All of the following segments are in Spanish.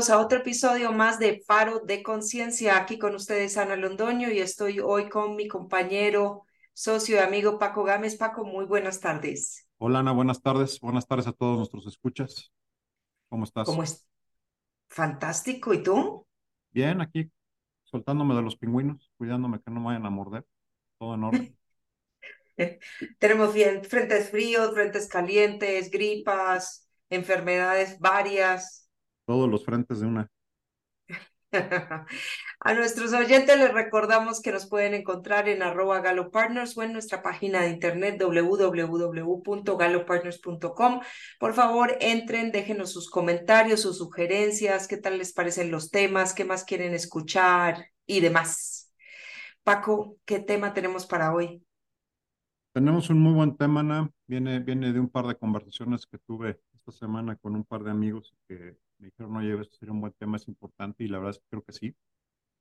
bienvenidos a otro episodio más de Faro de Conciencia. Aquí con ustedes Ana Londoño y estoy hoy con mi compañero, socio y amigo Paco Gámez. Paco, muy buenas tardes. Hola Ana, buenas tardes. Buenas tardes a todos nuestros escuchas. ¿Cómo estás? ¿Cómo es? Fantástico. ¿Y tú? Bien, aquí soltándome de los pingüinos, cuidándome que no me vayan a morder. Todo en orden. Tenemos bien frentes fríos, frentes calientes, gripas, enfermedades varias. Todos los frentes de una. A nuestros oyentes les recordamos que nos pueden encontrar en arroba galopartners o en nuestra página de internet www.galopartners.com. Por favor, entren, déjenos sus comentarios, sus sugerencias, qué tal les parecen los temas, qué más quieren escuchar y demás. Paco, ¿qué tema tenemos para hoy? Tenemos un muy buen tema, Ana. Viene, viene de un par de conversaciones que tuve esta semana con un par de amigos que me dijeron, oye, esto sería un buen tema, es importante, y la verdad es que creo que sí.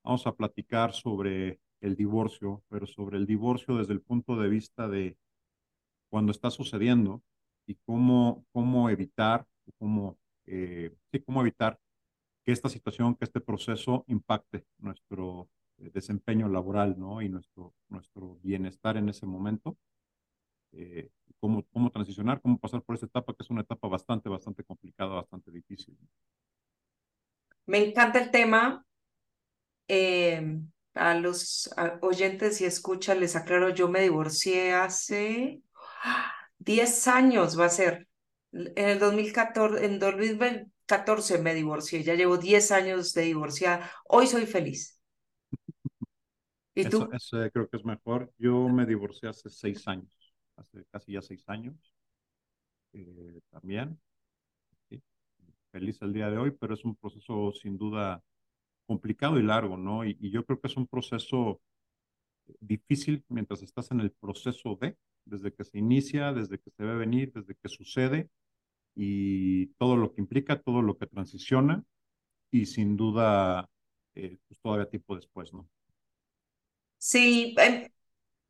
Vamos a platicar sobre el divorcio, pero sobre el divorcio desde el punto de vista de cuando está sucediendo y cómo, cómo evitar, cómo, eh, cómo evitar que esta situación, que este proceso impacte nuestro eh, desempeño laboral, ¿no? Y nuestro, nuestro bienestar en ese momento. Eh, cómo, cómo transicionar, cómo pasar por esa etapa, que es una etapa bastante, bastante complicada, bastante difícil. Me encanta el tema. Eh, a los oyentes y escuchas les aclaro, yo me divorcié hace 10 años, va a ser. En el 2014, en 2014 me divorcié, ya llevo 10 años de divorciada. Hoy soy feliz. ¿Y tú? Eso, creo que es mejor. Yo me divorcié hace 6 años hace casi ya seis años eh, también. Feliz el día de hoy, pero es un proceso sin duda complicado y largo, ¿no? Y, yo creo que es un proceso difícil mientras estás en el proceso de, desde que se inicia, desde que se ve venir, desde que sucede y todo lo que implica, todo lo que transiciona y sin duda, eh, pues todavía tiempo después, ¿no? Sí, em,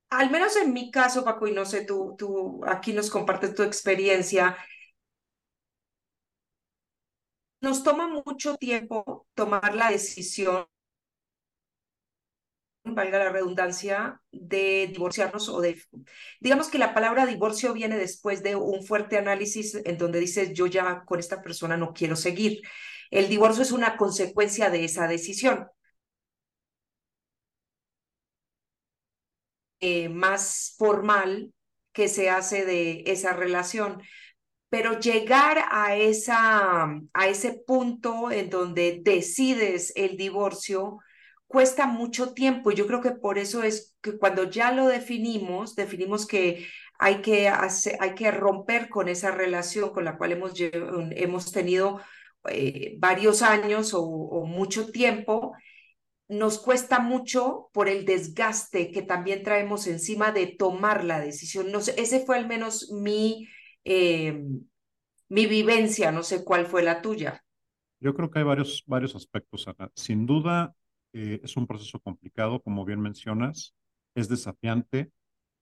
al menos en mi caso, Paco, y no sé, tú, tú aquí nos compartes tu experiencia. Nos toma mucho tiempo tomar la decisión, valga la redundancia, de divorciarnos o de, digamos que la palabra divorcio viene después de un fuerte análisis en donde dices, yo ya con esta persona no quiero seguir. El divorcio es una consecuencia de esa decisión. Eh, más formal que se hace de esa relación. Pero llegar a, esa, a ese punto en donde decides el divorcio cuesta mucho tiempo. Yo creo que por eso es que cuando ya lo definimos, definimos que hay que, hay que romper con esa relación con la cual hemos, hemos tenido eh, varios años o mucho tiempo, nos cuesta mucho por el desgaste que también traemos encima de tomar la decisión. No sé, ese fue al menos mi, eh, mi vivencia, no sé cuál fue la tuya. Yo creo que hay varios, varios aspectos, Sin duda, eh, es un proceso complicado, como bien mencionas, es desafiante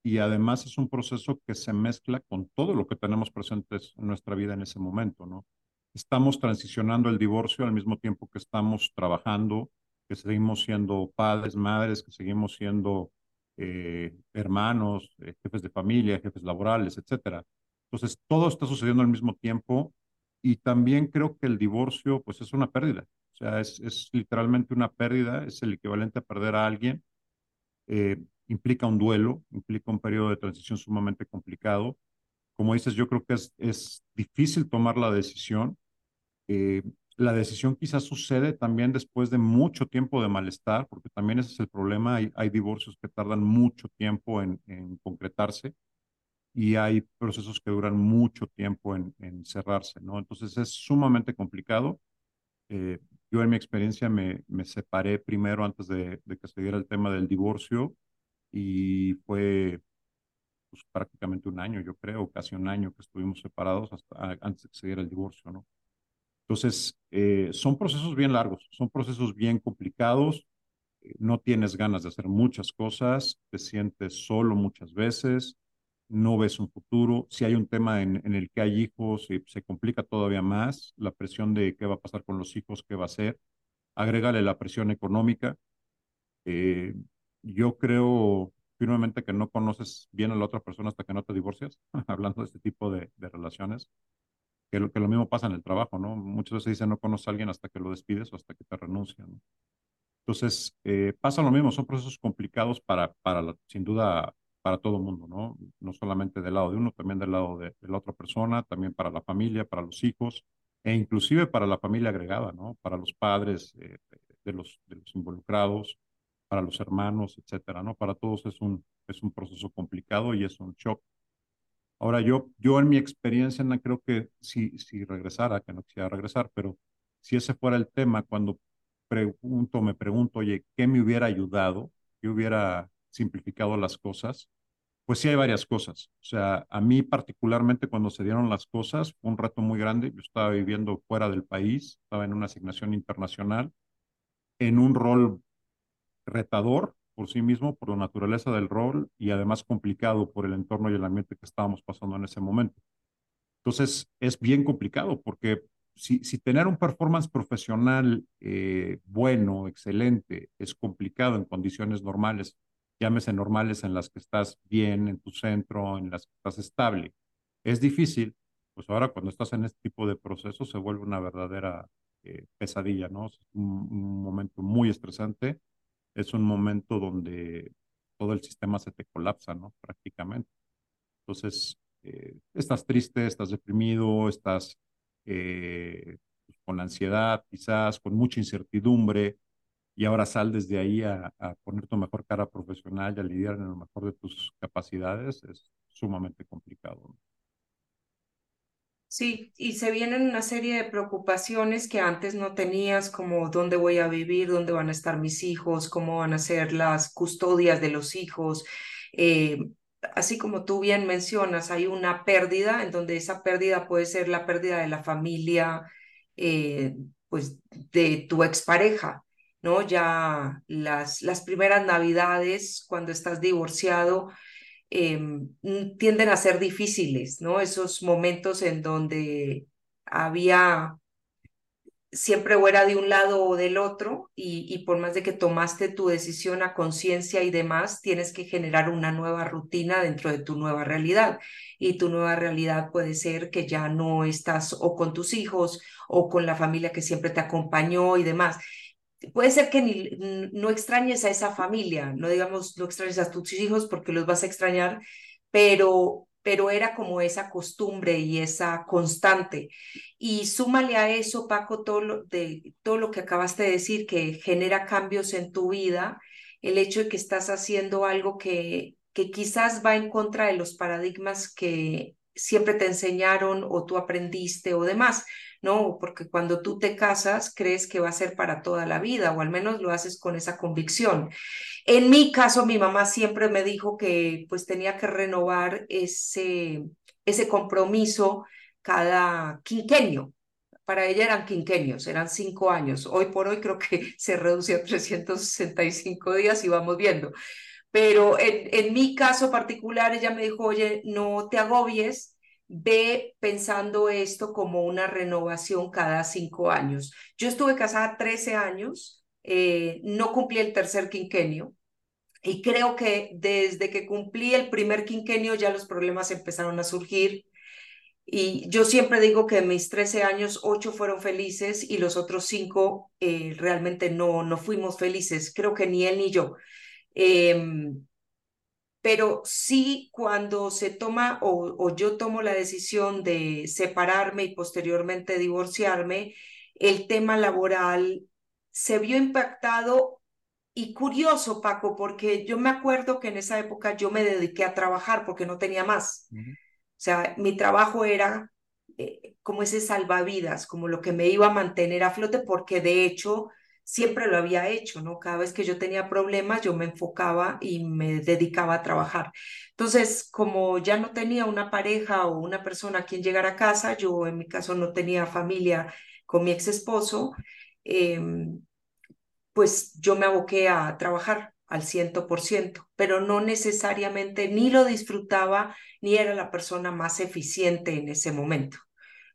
y además es un proceso que se mezcla con todo lo que tenemos presentes en nuestra vida en ese momento, ¿no? Estamos transicionando el divorcio al mismo tiempo que estamos trabajando, que seguimos siendo padres, madres, que seguimos siendo eh, hermanos, eh, jefes de familia, jefes laborales, etcétera. Entonces, todo está sucediendo al mismo tiempo y también creo que el divorcio, pues, es una pérdida. O sea, es, es literalmente una pérdida, es el equivalente a perder a alguien. Eh, implica un duelo, implica un periodo de transición sumamente complicado. Como dices, yo creo que es, es difícil tomar la decisión. Eh, la decisión quizás sucede también después de mucho tiempo de malestar, porque también ese es el problema. Hay, divorcios que tardan mucho tiempo en, concretarse y hay procesos que duran mucho tiempo en, en cerrarse, ¿no? Entonces es sumamente complicado. Eh, yo en mi experiencia me, me separé primero antes de, que se diera el tema del divorcio y fue pues, prácticamente un año, yo creo, casi un año que estuvimos separados antes de que se diera el divorcio, ¿no? Entonces, eh, son procesos bien largos, son procesos bien complicados, eh, no tienes ganas de hacer muchas cosas, te sientes solo muchas veces, no ves un futuro. Si hay un tema en, el que hay hijos, eh, se complica todavía más la presión de qué va a pasar con los hijos, qué va a hacer. Agrégale la presión económica. Yo creo firmemente que no conoces bien a la otra persona hasta que no te divorcias, hablando de este tipo de relaciones. Que lo, que lo mismo pasa en el trabajo, ¿no? Muchas veces dicen no conoces a alguien hasta que lo despides o hasta que te renuncian. Entonces, eh, pasa lo mismo, son procesos complicados para, para la, sin duda, para todo el mundo, ¿no? No solamente del lado de uno, también del lado de, de, la otra persona, también para la familia, para los hijos, e inclusive para la familia agregada, ¿no? Para los padres eh, de, los, de los involucrados, para los hermanos, etcétera, ¿no? Para todos es un, es un proceso complicado y es un shock. Ahora, yo, yo en mi experiencia, Ana, creo que si, si regresara, que no quisiera regresar, pero si ese fuera el tema, cuando pregunto, me pregunto, oye, ¿qué me hubiera ayudado? ¿Qué hubiera simplificado las cosas? Pues sí hay varias cosas. O sea, a mí particularmente cuando se dieron las cosas fue un reto muy grande. Yo estaba viviendo fuera del país, estaba en una asignación internacional, en un rol retador por sí mismo, por la naturaleza del rol y además complicado por el entorno y el ambiente que estábamos pasando en ese momento. Entonces, es bien complicado porque si, si tener un performance profesional eh, bueno, excelente, es complicado en condiciones normales, llámese normales en las que estás bien en tu centro, en las que estás estable, es difícil, pues ahora cuando estás en este tipo de procesos se vuelve una verdadera eh, pesadilla, ¿no? Es un, un momento muy estresante es un momento donde todo el sistema se te colapsa, ¿no? Prácticamente. Entonces, eh, estás triste, estás deprimido, estás eh, con ansiedad, quizás, con mucha incertidumbre, y ahora sal desde ahí a, a, poner tu mejor cara profesional y a lidiar en lo mejor de tus capacidades, es sumamente complicado. ¿no? Sí, y se vienen una serie de preocupaciones que antes no tenías, como dónde voy a vivir, dónde van a estar mis hijos, cómo van a ser las custodias de los hijos. Eh, así como tú bien mencionas, hay una pérdida en donde esa pérdida puede ser la pérdida de la familia, eh, pues de tu expareja, ¿no? Ya las, las primeras navidades, cuando estás divorciado, eh, tienden a ser difíciles, ¿no? Esos momentos en donde había siempre o era de un lado o del otro y, y por más de que tomaste tu decisión a conciencia y demás, tienes que generar una nueva rutina dentro de tu nueva realidad. Y tu nueva realidad puede ser que ya no estás o con tus hijos o con la familia que siempre te acompañó y demás puede ser que no extrañes a esa familia, no digamos no extrañes a tus hijos porque los vas a extrañar, pero, pero era como esa costumbre y esa constante. Y súmale a eso, Paco, todo lo, de, todo lo que acabaste de decir, que genera cambios en tu vida, el hecho de que estás haciendo algo que, que quizás va en contra de los paradigmas que siempre te enseñaron o tú aprendiste o demás. ¿No? Porque cuando tú te casas, crees que va a ser para toda la vida, o al menos lo haces con esa convicción. En mi caso, mi mamá siempre me dijo que pues tenía que renovar ese, ese compromiso cada quinquenio. Para ella eran quinquenios, eran cinco años. Hoy por hoy creo que se reduce a 365 días y vamos viendo. Pero en, en mi caso particular, ella me dijo, oye, no te agobies, ve pensando esto como una renovación cada cinco años. Yo estuve casada 13 años, eh, no cumplí el tercer quinquenio y creo que desde que cumplí el primer quinquenio ya los problemas empezaron a surgir. Y yo siempre digo que mis 13 años, 8 fueron felices y los otros 5 eh, realmente no, no fuimos felices, creo que ni él ni yo. Eh, pero sí cuando se toma o, o, yo tomo la decisión de separarme y posteriormente divorciarme, el tema laboral se vio impactado y curioso, Paco, porque yo me acuerdo que en esa época yo me dediqué a trabajar porque no tenía más. Uh -huh. O sea, mi trabajo era eh, como ese salvavidas, como lo que me iba a mantener a flote, porque de hecho siempre lo había hecho, ¿no? Cada vez que yo tenía problemas, yo me enfocaba y me dedicaba a trabajar. Entonces, como ya no tenía una pareja o una persona a quien llegar a casa, yo en mi caso no tenía familia con mi ex esposo, eh, pues yo me aboqué a trabajar al ciento por ciento, pero no necesariamente ni lo disfrutaba ni era la persona más eficiente en ese momento.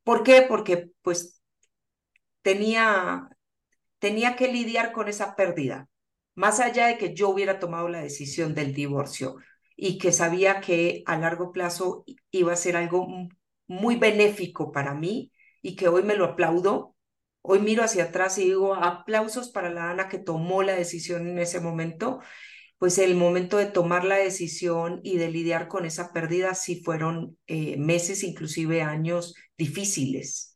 ¿Por qué? Porque pues tenía, tenía que lidiar con esa pérdida, más allá de que yo hubiera tomado la decisión del divorcio y que sabía que a largo plazo iba a ser algo muy benéfico para mí y que hoy me lo aplaudo. Hoy miro hacia atrás y digo aplausos para la Ana que tomó la decisión en ese momento. Pues el momento de tomar la decisión y de lidiar con esa pérdida sí fueron eh, meses, inclusive años difíciles.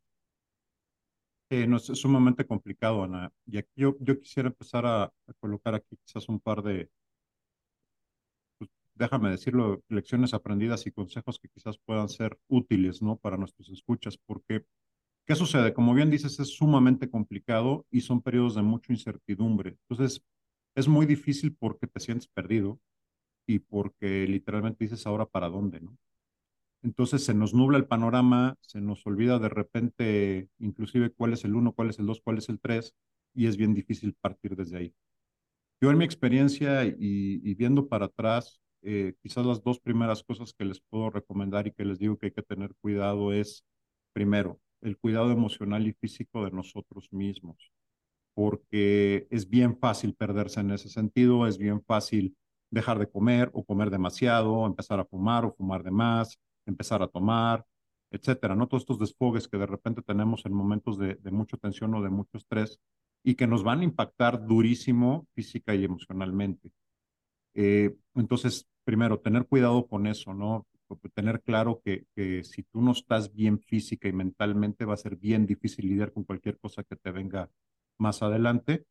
Eh, no, es sumamente complicado, Ana. Y aquí yo, yo quisiera empezar a, a colocar aquí quizás un par de, déjame decirlo, lecciones aprendidas y consejos que quizás puedan ser útiles, ¿no? Para nuestros escuchas, porque, ¿qué sucede? Como bien dices, es sumamente complicado y son periodos de mucha incertidumbre. Entonces, es muy difícil porque te sientes perdido y porque literalmente dices ahora para dónde, ¿no? Entonces se nos nubla el panorama, se nos olvida de repente inclusive cuál es el uno, cuál es el dos, cuál es el tres, y es bien difícil partir desde ahí. Yo en mi experiencia y, y viendo para atrás, eh, quizás las dos primeras cosas que les puedo recomendar y que les digo que hay que tener cuidado es, primero, el cuidado emocional y físico de nosotros mismos, porque es bien fácil perderse en ese sentido, es bien fácil dejar de comer o comer demasiado, empezar a fumar o fumar de más, empezar a tomar, etcétera, ¿no? Todos estos desfogues que de repente tenemos en momentos de, de mucha tensión o de mucho estrés y que nos van a impactar durísimo física y emocionalmente. Eh, entonces, primero, tener cuidado con eso, ¿no? Tener claro que, que, si tú no estás bien física y mentalmente, va a ser bien difícil lidiar con cualquier cosa que te venga más adelante.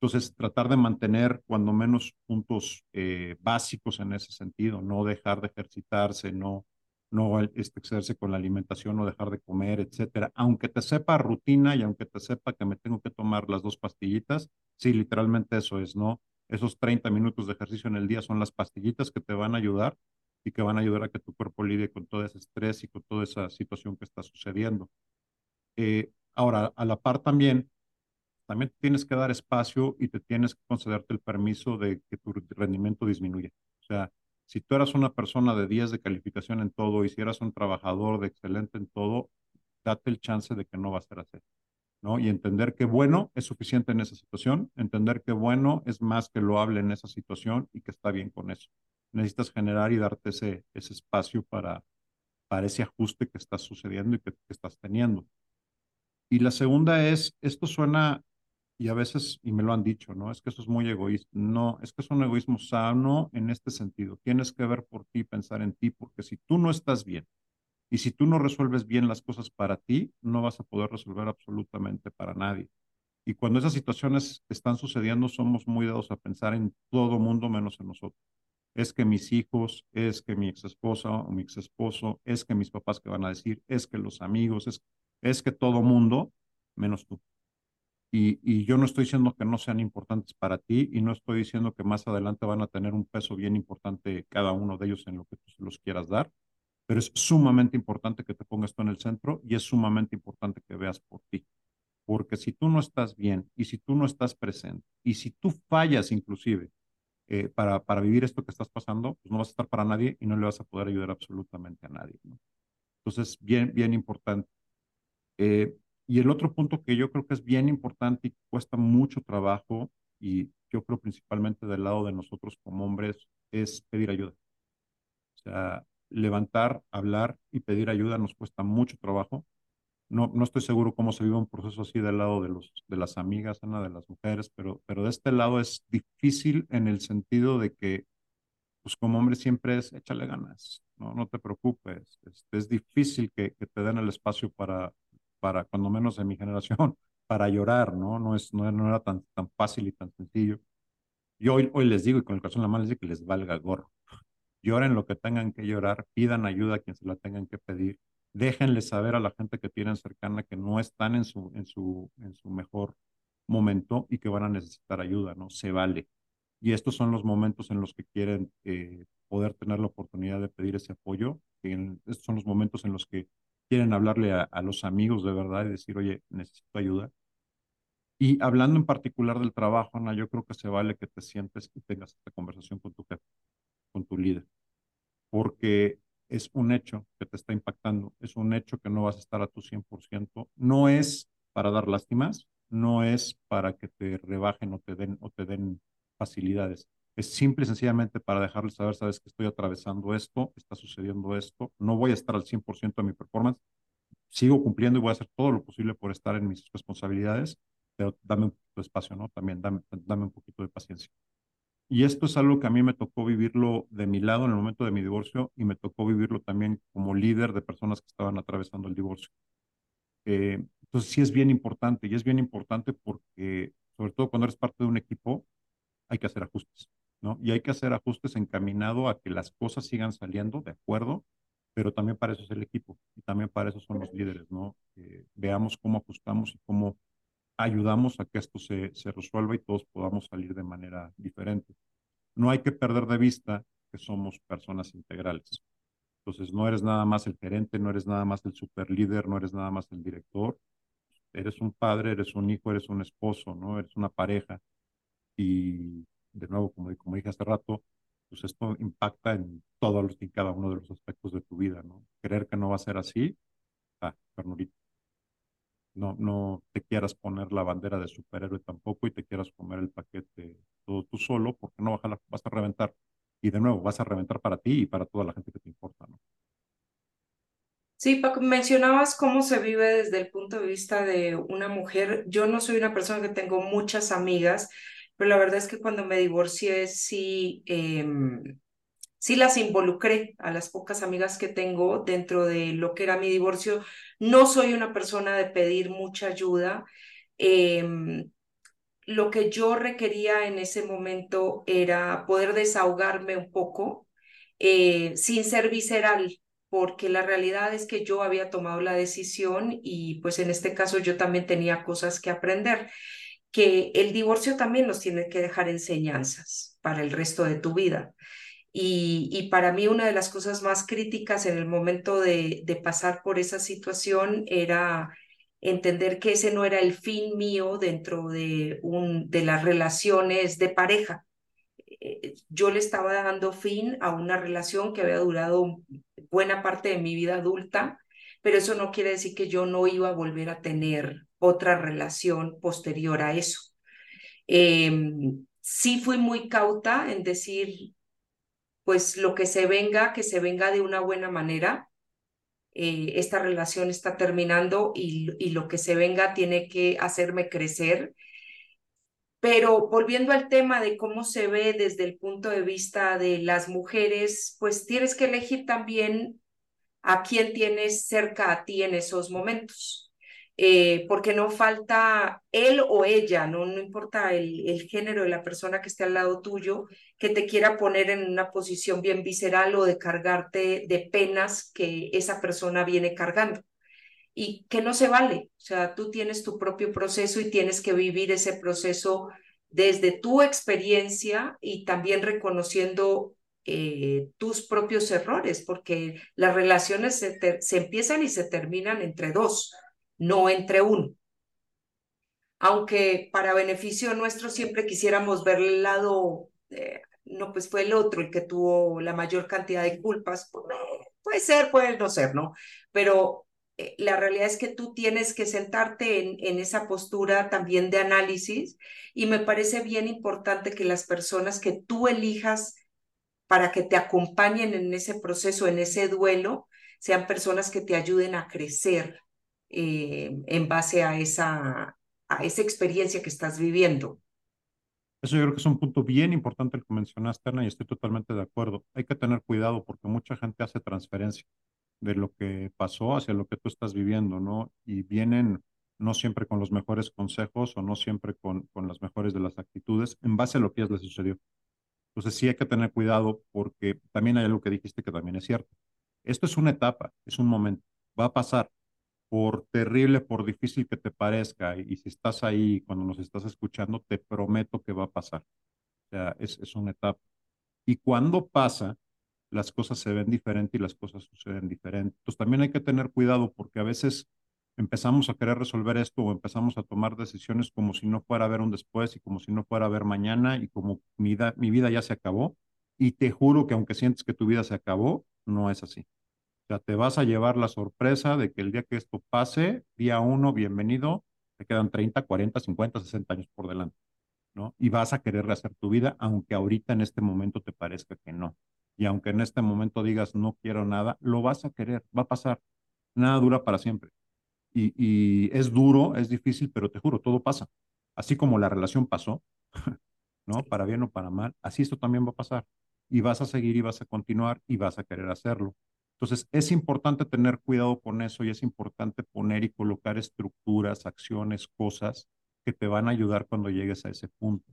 Entonces, tratar de mantener cuando menos puntos eh, básicos en ese sentido, no dejar de ejercitarse, no, no este, excederse con la alimentación, no dejar de comer, etcétera. Aunque te sepa rutina y aunque te sepa que me tengo que tomar las dos pastillitas, sí, literalmente eso es, ¿no? Esos 30 minutos de ejercicio en el día son las pastillitas que te van a ayudar y que van a ayudar a que tu cuerpo lidie con todo ese estrés y con toda esa situación que está sucediendo. Eh, ahora, a la par también, también tienes que dar espacio y te tienes que concederte el permiso de que tu rendimiento disminuya. O sea, si tú eras una persona de 10 de calificación en todo y si eras un trabajador de excelente en todo, date el chance de que no va a ser así. ¿no? Y entender que bueno es suficiente en esa situación, entender que bueno es más que lo hable en esa situación y que está bien con eso. Necesitas generar y darte ese, ese espacio para, para ese ajuste que está sucediendo y que, que estás teniendo. Y la segunda es, esto suena, y a veces, y me lo han dicho, ¿no? Es que eso es muy egoísta. No, es que es un egoísmo sano en este sentido. Tienes que ver por ti, pensar en ti, porque si tú no estás bien, y si tú no resuelves bien las cosas para ti, no vas a poder resolver absolutamente para nadie. Y cuando esas situaciones están sucediendo, somos muy dados a pensar en todo mundo menos en nosotros. Es que mis hijos, es que mi ex esposa o mi ex esposo, es que mis papás que van a decir, es que los amigos, es, es que todo mundo menos tú. Y, y yo no estoy diciendo que no sean importantes para ti y no estoy diciendo que más adelante van a tener un peso bien importante cada uno de ellos en lo que tú los quieras dar, pero es sumamente importante que te pongas tú en el centro y es sumamente importante que veas por ti. Porque si tú no estás bien y si tú no estás presente y si tú fallas inclusive eh, para, para vivir esto que estás pasando, pues no vas a estar para nadie y no le vas a poder ayudar absolutamente a nadie. ¿no? Entonces, bien, bien importante. Eh, y el otro punto que yo creo que es bien importante y cuesta mucho trabajo, y yo creo principalmente del lado de nosotros como hombres, es pedir ayuda. O sea, levantar, hablar y pedir ayuda nos cuesta mucho trabajo. No, no estoy seguro cómo se vive un proceso así del lado de, los, de las amigas, Ana, de las mujeres, pero, pero de este lado es difícil en el sentido de que, pues como hombre siempre es, échale ganas, no, no te preocupes. Este, es difícil que, que, te den el espacio para, para, cuando menos en mi generación, para llorar, ¿no? No, es, no, no era tan, tan fácil y tan sencillo. Yo hoy, hoy les digo, y con el corazón en la mano les digo que les valga gorro lloren lo que tengan que llorar, pidan ayuda a quien se la tengan que pedir, déjenle saber a la gente que tienen cercana que no están en su, en su, en su mejor momento y que van a necesitar ayuda, ¿no? Se vale. Y estos son los momentos en los que quieren eh, poder tener la oportunidad de pedir ese apoyo. estos son los momentos en los que quieren hablarle a, los amigos de verdad y decir, oye, necesito ayuda. Y hablando en particular del trabajo, Ana, yo creo que se vale que te sientes y tengas esta conversación con tu jefe, con tu líder, porque es un hecho que te está impactando, es un hecho que no vas a estar a tu 100%. No es para dar lástimas, no es para que te rebajen o te den, o te den facilidades. Es simple y sencillamente para dejarles saber, sabes que estoy atravesando esto, está sucediendo esto, no voy a estar al 100% de mi performance, sigo cumpliendo y voy a hacer todo lo posible por estar en mis responsabilidades, pero dame un poquito de espacio, ¿no? También dame, dame un poquito de paciencia. Y esto es algo que a mí me tocó vivirlo de mi lado en el momento de mi divorcio y me tocó vivirlo también como líder de personas que estaban atravesando el divorcio. Eh, entonces sí es bien importante y es bien importante porque, sobre todo cuando eres parte de un equipo, hay que hacer ajustes, ¿no? Y hay que hacer ajustes encaminado a que las cosas sigan saliendo de acuerdo, pero también para eso es el equipo y también para eso son los líderes, ¿no? veamos cómo ajustamos y cómo ayudamos a que esto se, se resuelva y todos podamos salir de manera diferente. No hay que perder de vista que somos personas integrales. Entonces, no eres nada más el gerente, no eres nada más el super líder, no eres nada más el director. Eres un padre, eres un hijo, eres un esposo, ¿no? Eres una pareja. Y de nuevo, como, dije hace rato, pues esto impacta en todos y cada uno de los aspectos de tu vida, ¿no? Creer que no va a ser así, ah, ternurita no, no te quieras poner la bandera de superhéroe tampoco y te quieras comer el paquete todo tú solo, porque no vas a, vas a reventar. Y de nuevo, vas a reventar para ti y para toda la gente que te importa, ¿no? Sí, Paco, mencionabas cómo se vive desde el punto de vista de una mujer. Yo no soy una persona que tengo muchas amigas, pero la verdad es que cuando me divorcié sí eh, sí las involucré a las pocas amigas que tengo dentro de lo que era mi divorcio. No soy una persona de pedir mucha ayuda. Em, lo que yo requería en ese momento era poder desahogarme un poco eh, sin ser visceral, porque la realidad es que yo había tomado la decisión y pues en este caso yo también tenía cosas que aprender, que el divorcio también nos tiene que dejar enseñanzas para el resto de tu vida. Y, para mí una de las cosas más críticas en el momento de, pasar por esa situación era entender que ese no era el fin mío dentro de, un, de las relaciones de pareja. Eh, yo le estaba dando fin a una relación que había durado buena parte de mi vida adulta, pero eso no quiere decir que yo no iba a volver a tener otra relación posterior a eso. Em, sí fui muy cauta en decir, pues lo que se venga, que se venga de una buena manera. Eh, esta relación está terminando y, y lo que se venga tiene que hacerme crecer. Pero volviendo al tema de cómo se ve desde el punto de vista de las mujeres, pues tienes que elegir también a quién tienes cerca a ti en esos momentos. Eh, porque no falta él o ella, no, importa el, género de la persona que esté al lado tuyo, que te quiera poner en una posición bien visceral o de cargarte de penas que esa persona viene cargando. Y que no se vale, o sea, tú tienes tu propio proceso y tienes que vivir ese proceso desde tu experiencia y también reconociendo eh, tus propios errores, porque las relaciones se empiezan y se terminan entre dos no entre uno. Aunque para beneficio nuestro siempre quisiéramos ver el lado, no, pues fue el otro el que tuvo la mayor cantidad de culpas. Pues, puede ser, puede no ser, ¿no? Pero eh, la realidad es que tú tienes que sentarte en, en esa postura también de análisis y me parece bien importante que las personas que tú elijas para que te acompañen en ese proceso, en ese duelo, sean personas que te ayuden a crecer, eh, en base a esa, a esa experiencia que estás viviendo. Eso yo creo que es un punto bien importante el que mencionaste, Ana, y estoy totalmente de acuerdo. Hay que tener cuidado porque mucha gente hace transferencia de lo que pasó hacia lo que tú estás viviendo, ¿no? Y vienen no siempre con los mejores consejos o no siempre con, con las mejores de las actitudes en base a lo que ya les sucedió. Entonces sí hay que tener cuidado porque también hay algo que dijiste que también es cierto. Esto es una etapa, es un momento, va a pasar, por terrible, por difícil que te parezca, y, si estás ahí cuando nos estás escuchando, te prometo que va a pasar. O sea, es, una etapa. Y cuando pasa, las cosas se ven diferentes y las cosas suceden diferentes. Entonces también hay que tener cuidado porque a veces empezamos a querer resolver esto o empezamos a tomar decisiones como si no fuera a haber un después y como si no fuera a haber mañana y como mi, mi vida ya se acabó. Y te juro que aunque sientes que tu vida se acabó, no es así. Sea, te vas a llevar la sorpresa de que el día que esto pase, día uno, bienvenido, te quedan 30, 40, 50, 60 años por delante, ¿no? Y vas a querer rehacer tu vida, aunque ahorita en este momento te parezca que no. Y aunque en este momento digas no quiero nada, lo vas a querer, va a pasar. Nada dura para siempre. Y, y es duro, es difícil, pero te juro, todo pasa. Así como la relación pasó, ¿no? Para bien o para mal, así esto también va a pasar. Y vas a seguir y vas a continuar y vas a querer hacerlo. Entonces, es importante tener cuidado con eso y es importante poner y colocar estructuras, acciones, cosas que te van a ayudar cuando llegues a ese punto,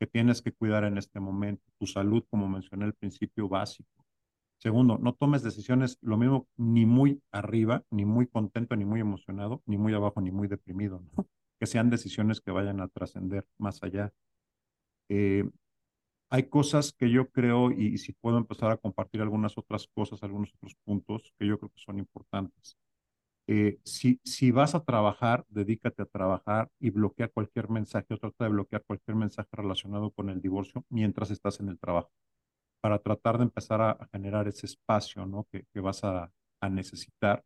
que tienes que cuidar en este momento, tu salud, como mencioné al principio, básico. Segundo, no tomes decisiones lo mismo ni muy arriba, ni muy contento, ni muy emocionado, ni muy abajo, ni muy deprimido, que sean decisiones que vayan a trascender más allá. Eh, hay cosas que yo creo, y, si puedo empezar a compartir algunas otras cosas, algunos otros puntos que yo creo que son importantes. Eh, si, si vas a trabajar, dedícate a trabajar y bloquea cualquier mensaje o trata de bloquear cualquier mensaje relacionado con el divorcio mientras estás en el trabajo, para tratar de empezar a, generar ese espacio ¿no? que, que vas a, a necesitar.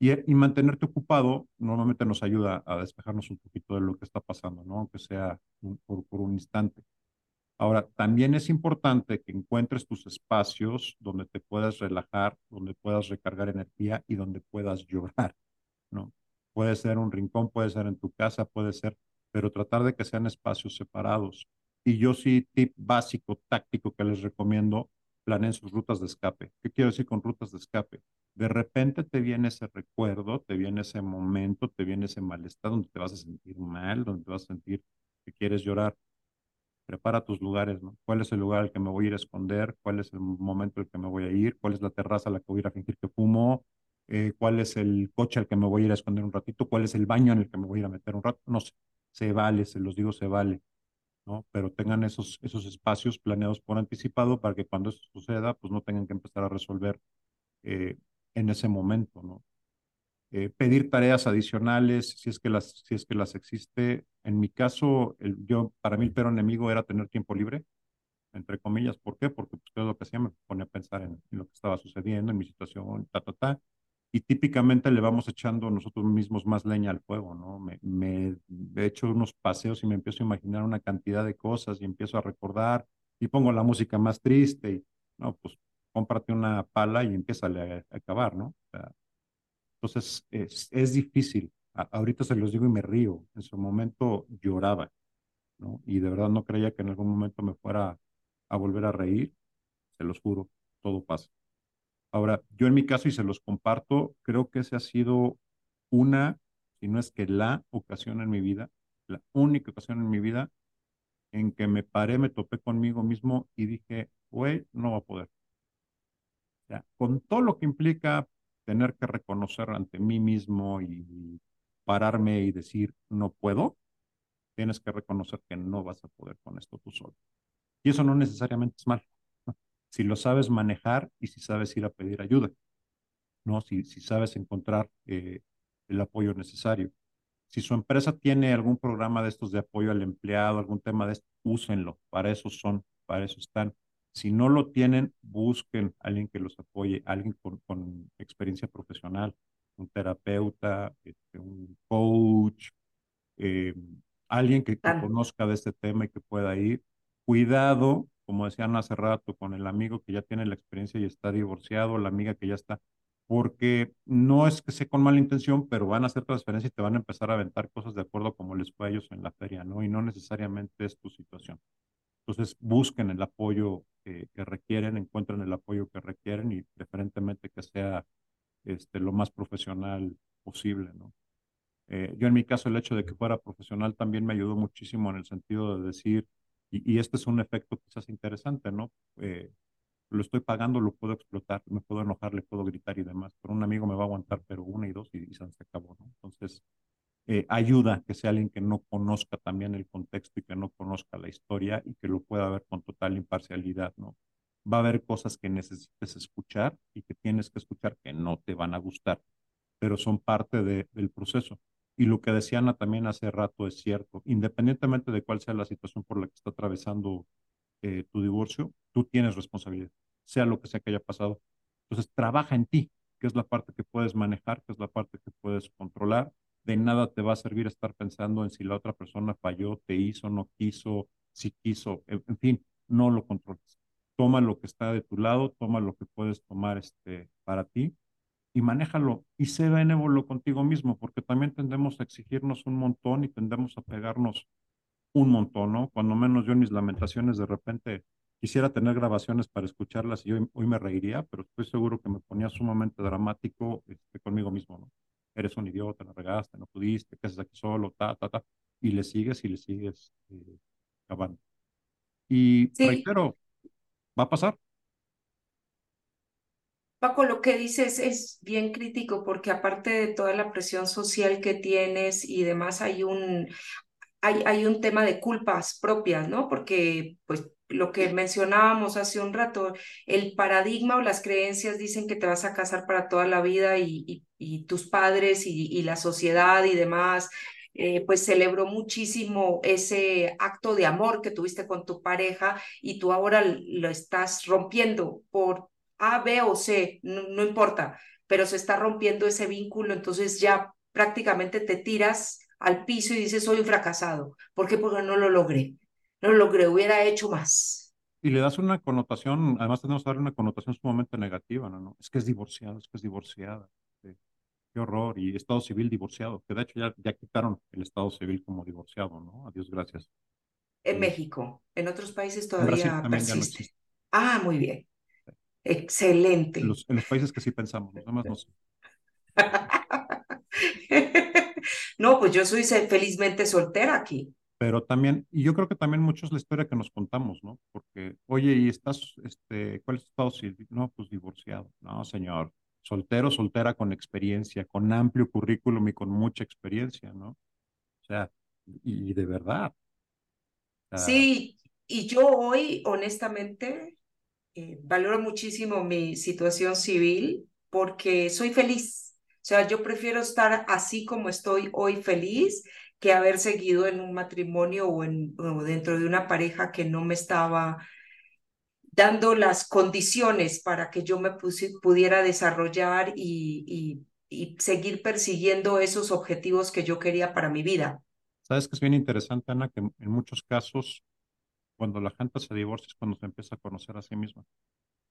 Y, y, mantenerte ocupado normalmente nos ayuda a despejarnos un poquito de lo que está pasando, ¿no? aunque sea por, por un instante. Ahora, también es importante que encuentres tus espacios donde te puedas relajar, donde puedas recargar energía y donde puedas llorar, ¿no? Puede ser un rincón, puede ser en tu casa, puede ser, pero tratar de que sean espacios separados. Y yo sí, tip básico, táctico que les recomiendo, planeen sus rutas de escape. ¿Qué quiero decir con rutas de escape? De repente te viene ese recuerdo, te viene ese momento, te viene ese malestar donde te vas a sentir mal, donde te vas a sentir que quieres llorar prepara tus lugares, ¿no? ¿Cuál es el lugar al que me voy a ir a esconder? ¿Cuál es el momento al que me voy a ir? ¿Cuál es la terraza a la que voy a ir a fingir que fumo? Eh, ¿Cuál es el coche al que me voy a ir a esconder un ratito? ¿Cuál es el baño en el que me voy a ir a meter un rato? No sé, se vale, se los digo, se vale, ¿no? Pero tengan esos, esos espacios planeados por anticipado para que cuando eso suceda, pues no tengan que empezar a resolver eh, en ese momento, ¿no? Eh, pedir tareas adicionales si es que las, si es que las existe. En mi caso, el, yo, para mí el peor enemigo era tener tiempo libre, entre comillas. ¿Por qué? Porque pues, todo lo que hacía me pone a pensar en, lo que estaba sucediendo, en mi situación, ta, ta, ta. Y típicamente le vamos echando nosotros mismos más leña al fuego, ¿no? Me, me he hecho unos paseos y me empiezo a imaginar una cantidad de cosas y empiezo a recordar y pongo la música más triste y, no, pues cómprate una pala y empieza a acabar, ¿no? O sea, entonces, es, es difícil. ahorita se los digo y me río. En su momento lloraba, ¿no? Y de verdad no creía que en algún momento me fuera a volver a reír. Se los juro, todo pasa. Ahora, yo en mi caso, y se los comparto, creo que ese ha sido una, si no es que la ocasión en mi vida, la única ocasión en mi vida en que me paré, me topé conmigo mismo y dije, güey, no va a poder. Con todo lo que implica tener que reconocer ante mí mismo y pararme y decir, no puedo, tienes que reconocer que no vas a poder con esto tú solo. Y eso no necesariamente es mal. Si lo sabes manejar y si sabes ir a pedir ayuda, ¿no? Si, si sabes encontrar eh, el apoyo necesario. Si su empresa tiene algún programa de estos de apoyo al empleado, algún tema de esto, úsenlo. Para eso son, para eso están. Si no lo tienen, busquen a alguien que los apoye, alguien con, con experiencia profesional, un terapeuta, este, un coach, eh, alguien que, conozca de este tema y que pueda ir. Cuidado, como decían hace rato, con el amigo que ya tiene la experiencia y está divorciado, la amiga que ya está, porque no es que sea con mala intención, pero van a hacer transferencia y te van a empezar a aventar cosas de acuerdo como les fue a ellos en la feria, ¿no? Y no necesariamente es tu situación. Entonces, busquen el apoyo que, requieren, encuentren el apoyo que requieren y preferentemente que sea este, lo más profesional posible, ¿no? Eh, yo en mi caso el hecho de que fuera profesional también me ayudó muchísimo en el sentido de decir, y, este es un efecto quizás interesante, ¿no? Eh, lo estoy pagando, lo puedo explotar, me puedo enojar, le puedo gritar y demás, pero un amigo me va a aguantar, pero una y dos y, y se acabó, ¿no? Entonces, eh, ayuda que sea alguien que no conozca también el contexto y que no conozca la historia y que lo pueda ver con total imparcialidad, ¿no? Va a haber cosas que necesites escuchar y que tienes que escuchar que no te van a gustar, pero son parte de, del proceso. Y lo que decía Ana también hace rato es cierto, independientemente de cuál sea la situación por la que está atravesando eh, tu divorcio, tú tienes responsabilidad, sea lo que sea que haya pasado. Entonces, trabaja en ti, que es la parte que puedes manejar, que es la parte que puedes controlar. De nada te va a servir estar pensando en si la otra persona falló, te hizo, no quiso, si quiso, en, fin, no lo controles. Toma lo que está de tu lado, toma lo que puedes tomar este, para ti y manéjalo y sé benévolo contigo mismo, porque también tendemos a exigirnos un montón y tendemos a pegarnos un montón, ¿no? Cuando menos yo en mis lamentaciones de repente quisiera tener grabaciones para escucharlas y hoy, hoy me reiría, pero estoy seguro que me ponía sumamente dramático este, conmigo mismo, ¿no? Eres un idiota, la regaste, no pudiste, ¿qué haces aquí solo? Ta, ta, ta. Y le sigues y le sigues eh, acabando. Y Sí, reitero, va a pasar. Paco, lo que dices es bien crítico porque aparte de toda la presión social que tienes y demás, hay un, hay, hay un tema de culpas propias, ¿no? Porque, pues, lo que mencionábamos hace un rato, el paradigma o las creencias dicen que te vas a casar para toda la vida y, y, tus padres y, y, la sociedad y demás, eh, pues celebró muchísimo ese acto de amor que tuviste con tu pareja y tú ahora lo estás rompiendo por A, B o C, no, no importa, pero se está rompiendo ese vínculo, entonces ya prácticamente te tiras al piso y dices, soy un fracasado. ¿Por qué? Porque no lo logré. No lo logré, hubiera hecho más. Y le das una connotación, además tenemos que darle una connotación sumamente negativa, ¿no? ¿no? Es que es divorciado, es que es divorciada. Sí. Qué horror. Y estado civil divorciado, que de hecho ya, ya quitaron el estado civil como divorciado, ¿no? Adiós, gracias. En eh, México, en otros países todavía persiste. No ah, muy bien. Excelente. En los, en los, países que sí pensamos, los demás no sé. no, pues yo soy felizmente soltera aquí. Pero también, y yo creo que también mucho es la historia que nos contamos, ¿no? Porque, oye, ¿y estás, este, cuál es tu estado civil? No, pues divorciado. No, señor. Soltero, soltera con experiencia, con amplio currículum y con mucha experiencia, ¿no? O sea, y, y de verdad. Sí, y yo hoy, honestamente, eh, valoro muchísimo mi situación civil porque soy feliz. O sea, yo prefiero estar así como estoy hoy feliz que haber seguido en un matrimonio o, en, o dentro de una pareja que no me estaba dando las condiciones para que yo me puse, pudiera desarrollar y, y, y, seguir persiguiendo esos objetivos que yo quería para mi vida. Sabes que es bien interesante, Ana, que en muchos casos, cuando la gente se divorcia es cuando se empieza a conocer a sí misma.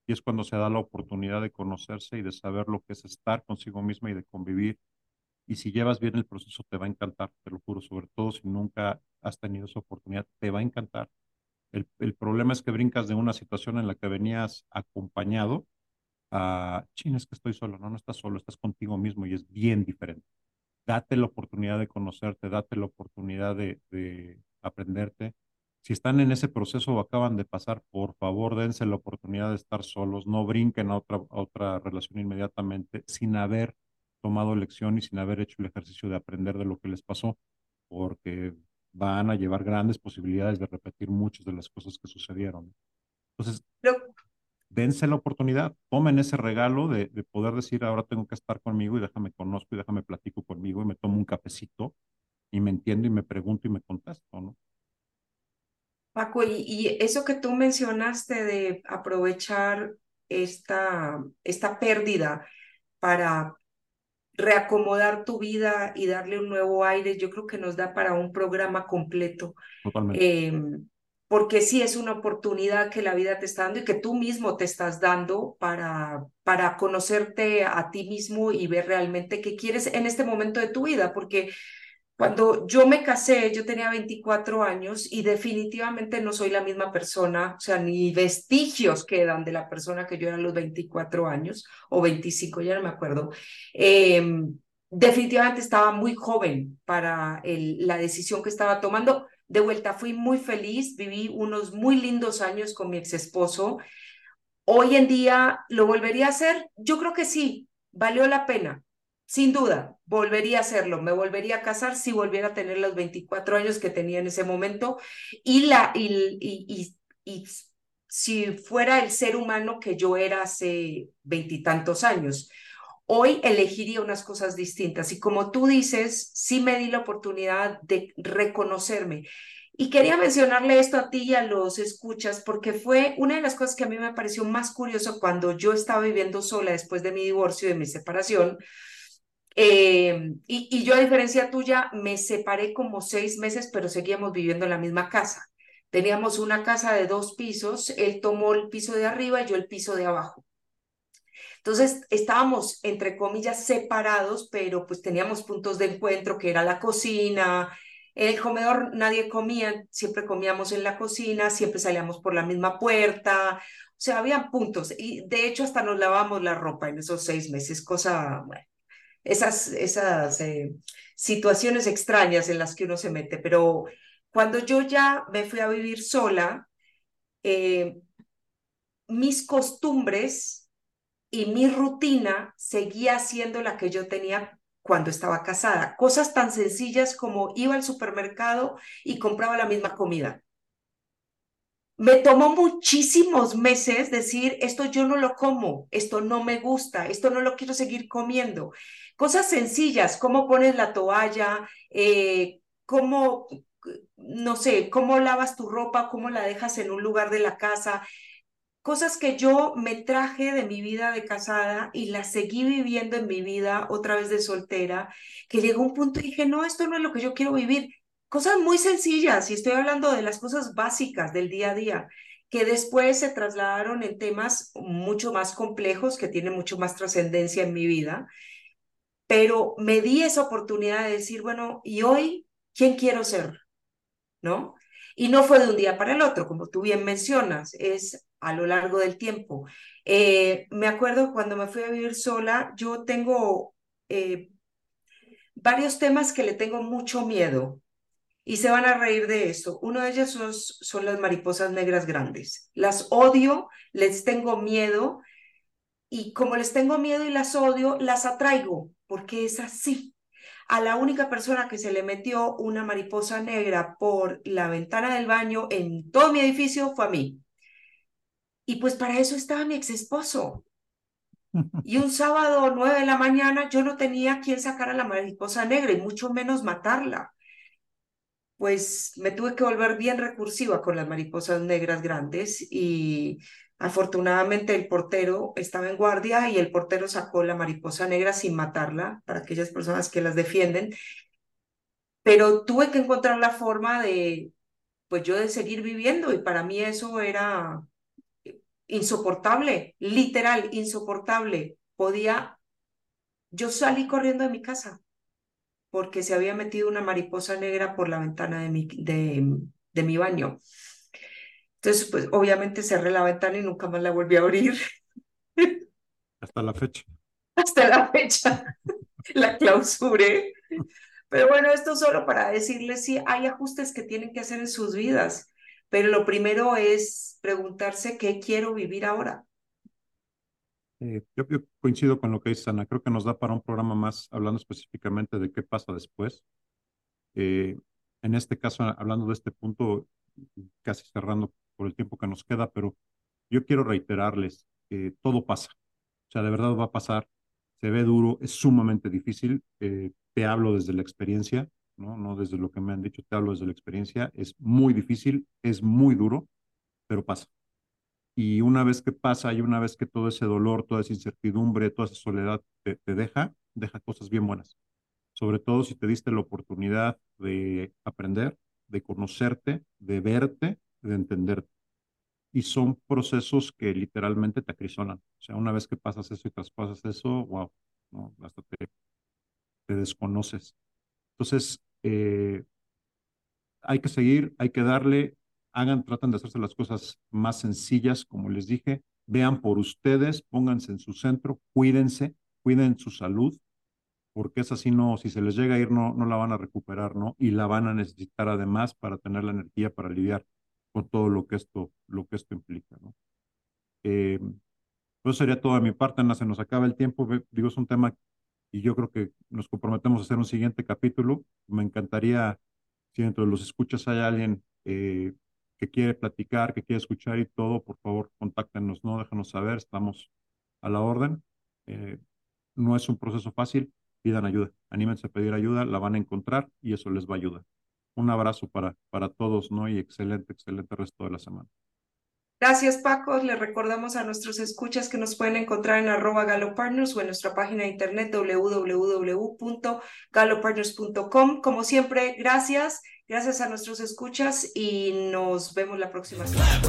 Y es cuando se da la oportunidad de conocerse y de saber lo que es estar consigo misma y de convivir y si llevas bien el proceso te va a encantar, te lo juro, sobre todo si nunca has tenido esa oportunidad, te va a encantar. El, el problema es que brincas de una situación en la que venías acompañado a, chin, es que estoy solo, no, no estás solo, estás contigo mismo y es bien diferente. Date la oportunidad de conocerte, date la oportunidad de, de aprenderte. Si están en ese proceso o acaban de pasar, por favor, dense la oportunidad de estar solos, no brinquen a otra, a otra relación inmediatamente sin haber tomado lección y sin haber hecho el ejercicio de aprender de lo que les pasó, porque van a llevar grandes posibilidades de repetir muchas de las cosas que sucedieron. Entonces, Pero... dense la oportunidad, tomen ese regalo de, de, poder decir, ahora tengo que estar conmigo y déjame conozco y déjame platico conmigo y me tomo un cafecito y me entiendo y me pregunto y me contesto, ¿no? Paco, y, y eso que tú mencionaste de aprovechar esta, esta pérdida para reacomodar tu vida y darle un nuevo aire, yo creo que nos da para un programa completo. Totalmente. Eh, porque sí es una oportunidad que la vida te está dando y que tú mismo te estás dando para, para conocerte a ti mismo y ver realmente qué quieres en este momento de tu vida, porque cuando yo me casé, yo tenía 24 años y definitivamente no soy la misma persona, o sea, ni vestigios quedan de la persona que yo era a los 24 años o 25, ya no me acuerdo. Eh, definitivamente estaba muy joven para la decisión que estaba tomando. De vuelta, fui muy feliz, viví unos muy lindos años con mi ex esposo. Hoy en día, ¿lo volvería a hacer? Yo creo que sí, valió la pena sin duda, volvería a hacerlo, me volvería a casar si volviera a tener los 24 años que tenía en ese momento y, la, y, y, y, si fuera el ser humano que yo era hace veintitantos años. hoy elegiría unas cosas distintas. Y como tú dices, sí me di la oportunidad de reconocerme. Y quería mencionarle esto a ti y a los escuchas porque fue una de las cosas que a mí me pareció más curioso cuando yo estaba viviendo sola después de mi divorcio y de mi separación. Eh, y, yo, a diferencia tuya, me separé como seis meses, pero seguíamos viviendo en la misma casa. Teníamos una casa de dos pisos, él tomó el piso de arriba y yo el piso de abajo. Entonces estábamos, entre comillas, separados, pero pues teníamos puntos de encuentro, que era la cocina, en el comedor nadie comía, siempre comíamos en la cocina, siempre salíamos por la misma puerta, o sea, había puntos. Y de hecho hasta nos lavamos la ropa en esos seis meses, cosa, bueno, esas, esas eh, situaciones extrañas en las que uno se mete. Pero cuando yo ya me fui a vivir sola, eh, mis costumbres y mi rutina seguía siendo la que yo tenía cuando estaba casada. Cosas tan sencillas como iba al supermercado y compraba la misma comida. Me tomó muchísimos meses decir, esto yo no lo como, esto no me gusta, esto no lo quiero seguir comiendo. Cosas sencillas, cómo pones la toalla, eh, cómo, no sé, cómo lavas tu ropa, cómo la dejas en un lugar de la casa cosas que yo me traje de mi vida de casada y las seguí viviendo en mi vida otra vez de soltera, que llegó un punto y dije, no, esto no es lo que yo quiero vivir. Cosas muy sencillas, y estoy hablando de las cosas básicas del día a día, que después se trasladaron en temas mucho más complejos, que tienen mucho más trascendencia en mi vida, pero me di esa oportunidad de decir, bueno, ¿y hoy quién quiero ser? ¿No? Y no fue de un día para el otro, como tú bien mencionas, es a lo largo del tiempo. Eh, me acuerdo cuando me fui a vivir sola, yo tengo eh, varios temas que le tengo mucho miedo y se van a reír de esto. Uno de ellos son, son las mariposas negras grandes. Las odio, les tengo miedo y como les tengo miedo y las odio, las atraigo porque es así. A la única persona que se le metió una mariposa negra por la ventana del baño en todo mi edificio fue a mí. Y pues para eso estaba mi ex esposo. Y un sábado, nueve de la mañana, yo no tenía quien sacar a la mariposa negra y mucho menos matarla. Pues me tuve que volver bien recursiva con las mariposas negras grandes y afortunadamente el portero estaba en guardia y el portero sacó la mariposa negra sin matarla para aquellas personas que las defienden. Pero tuve que encontrar la forma de, pues yo de seguir viviendo y para mí eso era insoportable, literal, insoportable. Podía, yo salí corriendo de mi casa porque se había metido una mariposa negra por la ventana de mi, de, de mi baño. Entonces, pues obviamente cerré la ventana y nunca más la volví a abrir. Hasta la fecha. Hasta la fecha. la clausuré. Pero bueno, esto solo para decirles si hay ajustes que tienen que hacer en sus vidas. Pero lo primero es preguntarse qué quiero vivir ahora. Eh, yo, coincido con lo que dice Ana. Creo que nos da para un programa más hablando específicamente de qué pasa después. Eh, en este caso, hablando de este punto, casi cerrando por el tiempo que nos queda, pero yo quiero reiterarles que todo pasa. O sea, de verdad va a pasar. Se ve duro, es sumamente difícil. Eh, te hablo desde la experiencia. ¿no? No desde lo que me han dicho, te hablo desde la experiencia. Es muy difícil, es muy duro, pero pasa. Y una vez que pasa y una vez que todo ese dolor, toda esa incertidumbre, toda esa soledad te, deja, deja cosas bien buenas. Sobre todo si te diste la oportunidad de aprender, de conocerte, de verte, de entenderte. Y son procesos que literalmente te acrisonan. O sea, una vez que pasas eso y traspasas eso, wow, ¿no? hasta te, te desconoces. Entonces, eh, hay que seguir, hay que darle, hagan, tratan de hacerse las cosas más sencillas, como les dije, vean por ustedes, pónganse en su centro, cuídense, cuiden su salud, porque es así, no, si se les llega a ir, no, no la van a recuperar, ¿no? Y la van a necesitar además para tener la energía para lidiar con todo lo que esto, lo que esto implica, ¿no? Eh, eso sería todo de mi parte, Ana, se nos acaba el tiempo, digo, es un tema y yo creo que nos comprometemos a hacer un siguiente capítulo. Me encantaría, si dentro de los escuchas hay alguien eh, que quiere platicar, que quiere escuchar y todo, por favor, contáctenos, ¿no? Déjanos saber, estamos a la orden. Eh, no es un proceso fácil, pidan ayuda, anímense a pedir ayuda, la van a encontrar y eso les va a ayudar. Un abrazo para, para todos, ¿no? Y excelente, excelente resto de la semana. Gracias, Paco. Le recordamos a nuestros escuchas que nos pueden encontrar en arroba galopartners o en nuestra página de internet www.galopartners.com. Como siempre, gracias. Gracias a nuestros escuchas y nos vemos la próxima semana.